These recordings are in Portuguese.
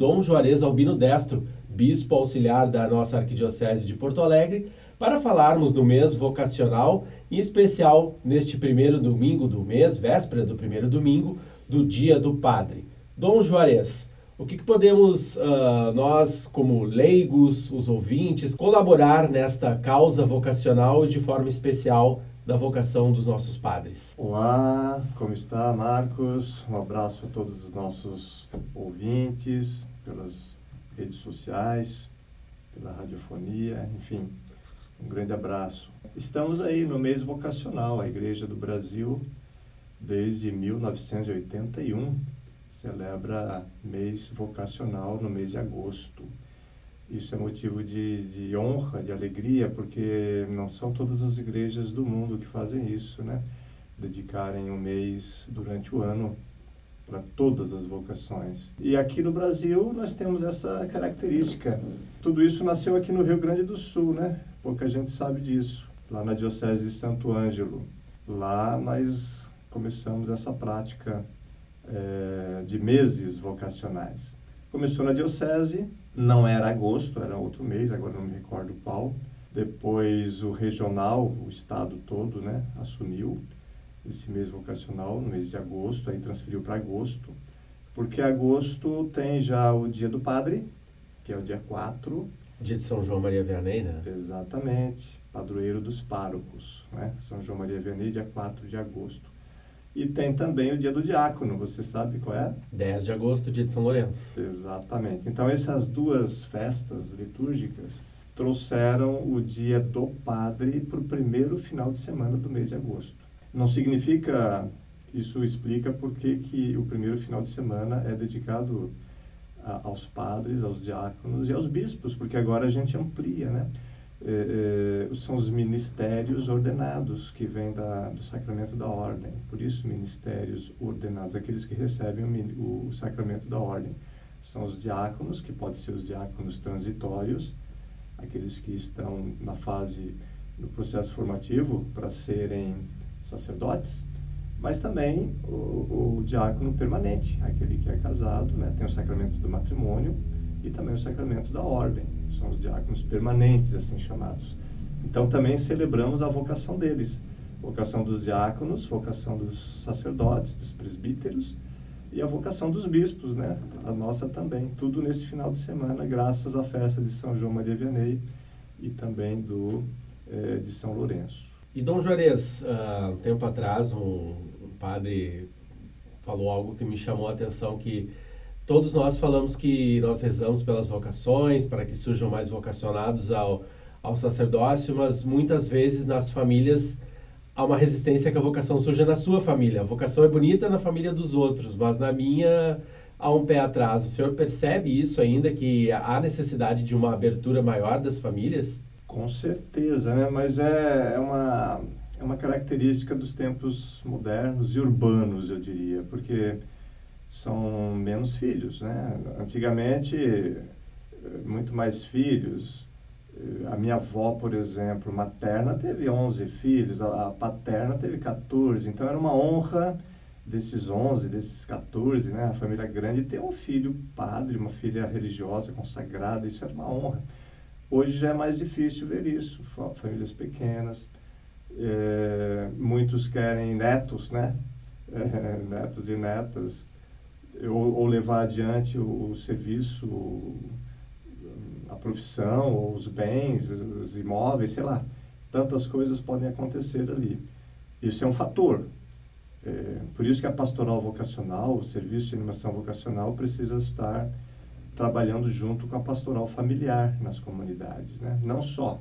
Dom Juarez Albino Destro, bispo auxiliar da nossa Arquidiocese de Porto Alegre, para falarmos do mês vocacional, em especial neste primeiro domingo do mês, véspera do primeiro domingo, do Dia do Padre. Dom Juarez, o que, que podemos uh, nós, como leigos, os ouvintes, colaborar nesta causa vocacional e de forma especial da vocação dos nossos padres? Olá, como está, Marcos? Um abraço a todos os nossos ouvintes pelas redes sociais, pela radiofonia, enfim, um grande abraço. Estamos aí no mês vocacional, a Igreja do Brasil, desde 1981, celebra mês vocacional no mês de agosto. Isso é motivo de, de honra, de alegria, porque não são todas as igrejas do mundo que fazem isso, né? Dedicarem um mês durante o ano para todas as vocações. E aqui no Brasil nós temos essa característica. Tudo isso nasceu aqui no Rio Grande do Sul, né? Pouca gente sabe disso. Lá na Diocese de Santo Ângelo. Lá nós começamos essa prática é, de meses vocacionais. Começou na Diocese, não era agosto, era outro mês, agora não me recordo qual. Depois o regional, o estado todo, né, assumiu esse mês vocacional no mês de agosto, aí transferiu para agosto, porque agosto tem já o dia do padre, que é o dia 4. Dia de São João Maria Vianney, né? Exatamente, padroeiro dos párocos, né? São João Maria Vianney, dia 4 de agosto. E tem também o dia do diácono, você sabe qual é? 10 de agosto, dia de São Lourenço. Exatamente. Então, essas duas festas litúrgicas trouxeram o dia do padre para o primeiro final de semana do mês de agosto. Não significa, isso explica por que o primeiro final de semana é dedicado a, aos padres, aos diáconos e aos bispos, porque agora a gente amplia, né? É, é, são os ministérios ordenados que vêm da, do sacramento da ordem. Por isso, ministérios ordenados, aqueles que recebem o, o sacramento da ordem. São os diáconos, que podem ser os diáconos transitórios, aqueles que estão na fase do processo formativo para serem sacerdotes, mas também o, o, diácono permanente, aquele que é casado, né, tem o sacramento do matrimônio e também o sacramento da ordem, são os diáconos permanentes, assim chamados. Então também celebramos a vocação deles, vocação dos diáconos, vocação dos sacerdotes, dos presbíteros e a vocação dos bispos, né, a nossa também, tudo nesse final de semana, graças à festa de São João Maria Vianney e também do eh, de São Lourenço. E Dom Juarez, uh, um tempo atrás, um, padre falou algo que me chamou a atenção, que todos nós falamos que nós rezamos pelas vocações, para que surjam mais vocacionados ao, ao sacerdócio, mas muitas vezes nas famílias há uma resistência que a vocação surja na sua família. A vocação é bonita na família dos outros, mas na minha há um pé atrás. O senhor percebe isso ainda, que há necessidade de uma abertura maior das famílias? Com certeza, né? mas é, é, uma, é uma característica dos tempos modernos e urbanos, eu diria, porque são menos filhos. Né? Antigamente, muito mais filhos. A minha avó, por exemplo, materna, teve 11 filhos, a, paterna teve 14, então era uma honra desses 11, desses 14, né? a família grande, ter um filho padre, uma filha religiosa, consagrada, isso era uma honra. Hoje já é mais difícil ver isso, famílias pequenas, é, muitos querem netos, né? É, netos e netas, ou, ou levar adiante o, o, serviço, a profissão, os bens, os imóveis, sei lá. Tantas coisas podem acontecer ali. Isso é um fator. É, por isso que a pastoral vocacional, o serviço de animação vocacional precisa estar trabalhando junto com a pastoral familiar nas comunidades, né? Não só,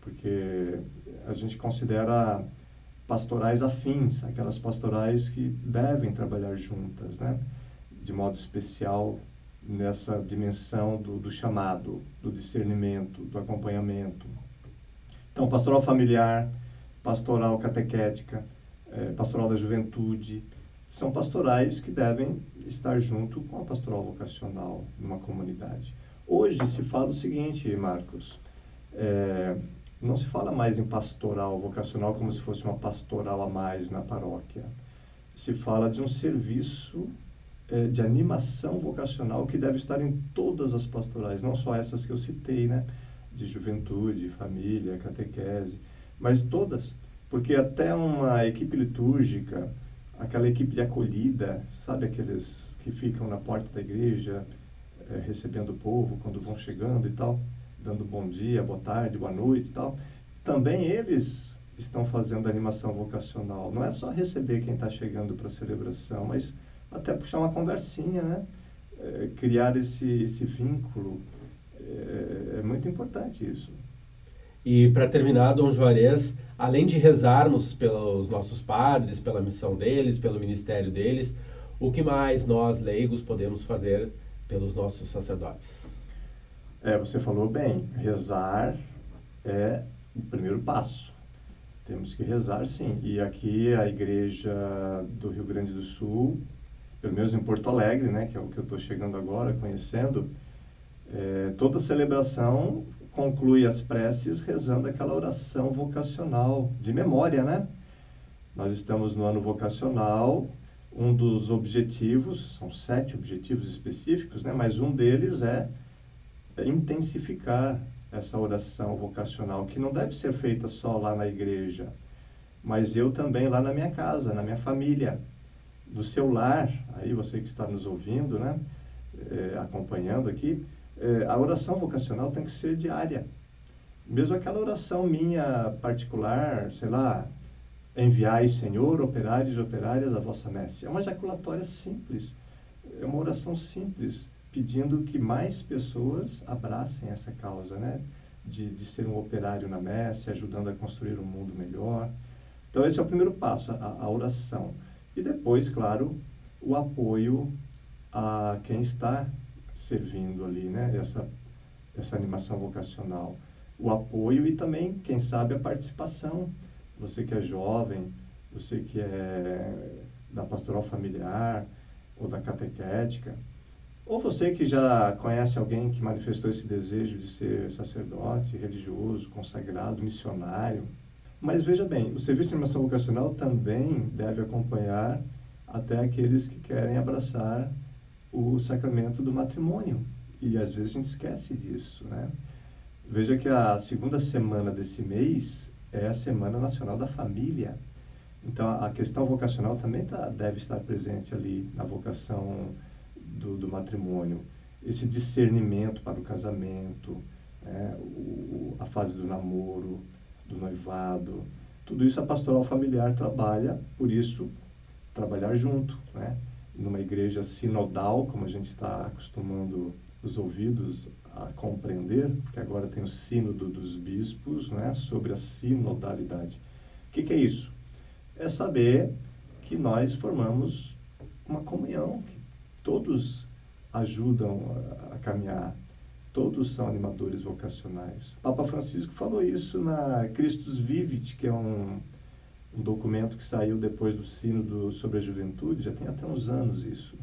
porque a gente considera pastorais afins, aquelas pastorais que devem trabalhar juntas, né? De modo especial nessa dimensão do, do chamado, do discernimento, do acompanhamento. Então, pastoral familiar, pastoral catequética, eh, pastoral da juventude, são pastorais que devem estar junto com a pastoral vocacional numa comunidade. Hoje se fala o seguinte, Marcos, é, não se fala mais em pastoral vocacional como se fosse uma pastoral a mais na paróquia. Se fala de um serviço é, de animação vocacional que deve estar em todas as pastorais, não só essas que eu citei, né? De juventude, família, catequese, mas todas. Porque até uma equipe litúrgica, aquela equipe de acolhida, sabe aqueles que ficam na porta da igreja, é, recebendo o povo quando vão chegando e tal, dando bom dia, boa tarde, boa noite e tal. Também eles estão fazendo animação vocacional. Não é só receber quem está chegando para a celebração, mas até puxar uma conversinha, né? É, criar esse, esse vínculo. É, é muito importante isso. E para terminar, Dom Juarez, além de rezarmos pelos nossos padres, pela missão deles, pelo ministério deles, o que mais nós, leigos, podemos fazer pelos nossos sacerdotes? É, você falou bem, rezar é o primeiro passo. Temos que rezar, sim. E aqui a igreja do Rio Grande do Sul, pelo menos em Porto Alegre, né, que é o que eu estou chegando agora, conhecendo, é, toda celebração conclui as preces rezando aquela oração vocacional de memória, né? Nós estamos no ano vocacional, um dos objetivos, são sete objetivos específicos, né? Mas um deles é intensificar essa oração vocacional, que não deve ser feita só lá na igreja, mas eu também lá na minha casa, na minha família, no seu lar, aí você que está nos ouvindo, né, é, acompanhando aqui, é, a oração vocacional tem que ser diária. Mesmo aquela oração minha particular, sei lá, enviai, Senhor, operários e operárias a vossa messe. É uma ejaculatória simples, é uma oração simples, pedindo que mais pessoas abracem essa causa, né? De, de ser um operário na messe, ajudando a construir um mundo melhor. Então, esse é o primeiro passo, a, a oração. E depois, claro, o apoio a quem está servindo ali, né? Essa, essa animação vocacional. O apoio e também, quem sabe, a participação. Você que é jovem, você que é da pastoral familiar ou da catequética, ou você que já conhece alguém que manifestou esse desejo de ser sacerdote, religioso, consagrado, missionário. Mas veja bem, o serviço de animação vocacional também deve acompanhar até aqueles que querem abraçar o sacramento do matrimônio. E às vezes a gente esquece disso, né? Veja que a segunda semana desse mês é a Semana Nacional da Família. Então a questão vocacional também tá, deve estar presente ali na vocação do, do matrimônio, esse discernimento para o casamento, né, o, a fase do namoro, do noivado, tudo isso a pastoral familiar trabalha, por isso, trabalhar junto, né? Numa igreja sinodal, como a gente está acostumando os ouvidos a compreender, porque agora tem o sínodo dos bispos, né? Sobre a sinodalidade. O que, que é isso? É saber que nós formamos uma comunhão, que todos ajudam a, caminhar, todos são animadores vocacionais. Papa Francisco falou isso na Christus Vivit, que é um, um documento que saiu depois do Sínodo sobre a Juventude, já tem até uns anos isso.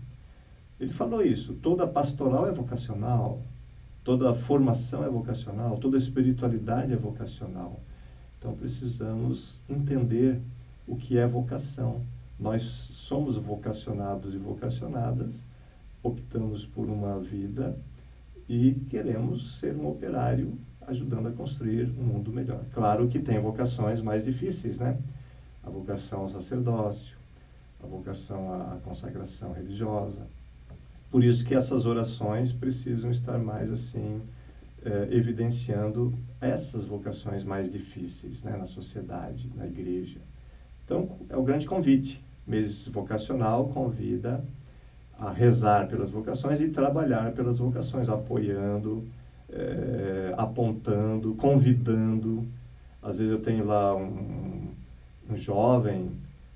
Ele falou isso, toda pastoral é vocacional, toda formação é vocacional, toda espiritualidade é vocacional. Então precisamos entender o que é vocação. Nós somos vocacionados e vocacionadas optamos por uma vida e queremos ser um operário ajudando a construir um mundo melhor. Claro que tem vocações mais difíceis, né? A vocação ao sacerdócio, a vocação à consagração religiosa. Por isso que essas orações precisam estar mais assim eh, evidenciando essas vocações mais difíceis, né, na sociedade, na igreja. Então é o grande convite. Mês vocacional convida a rezar pelas vocações e trabalhar pelas vocações, apoiando, é, apontando, convidando. Às vezes eu tenho lá um, um jovem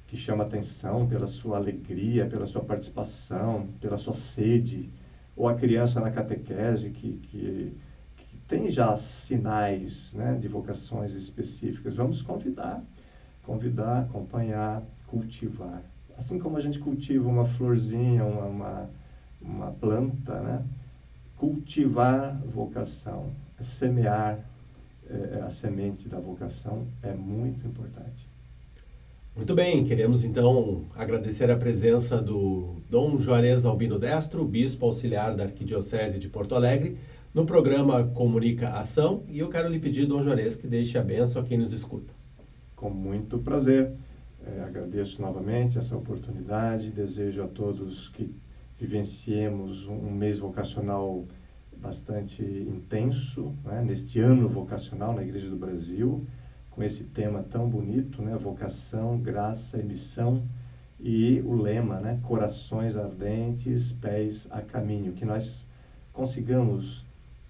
que chama atenção pela sua alegria, pela sua participação, pela sua sede, ou a criança na catequese que, que, que tem já sinais né, de vocações específicas. Vamos convidar, convidar, acompanhar, cultivar assim como a gente cultiva uma florzinha, uma, uma, uma planta, né? cultivar vocação, semear é, a semente da vocação é muito importante. Muito bem, queremos então agradecer a presença do Dom Juarez Albino Destro, bispo auxiliar da Arquidiocese de Porto Alegre, no programa Comunica Ação, e eu quero lhe pedir, Dom Juarez, que deixe a benção a quem nos escuta. Com muito prazer. É, agradeço novamente essa oportunidade, desejo a todos que vivenciemos um mês vocacional bastante intenso, né, neste ano vocacional na Igreja do Brasil, com esse tema tão bonito, né, vocação, graça e missão, e o lema, né, corações ardentes, pés a caminho, que nós consigamos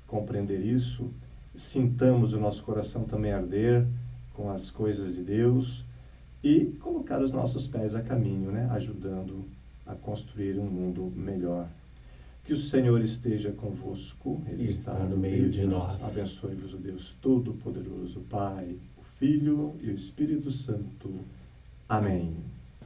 compreender isso, sintamos o nosso coração também arder com as coisas de Deus e colocar os nossos pés a caminho, né, ajudando a construir um mundo melhor. Que o Senhor esteja convosco, Ele está, está no meio de nós. nós. Abençoe-vos o Deus Todo-Poderoso, Pai, Filho e o Espírito Santo. Amém.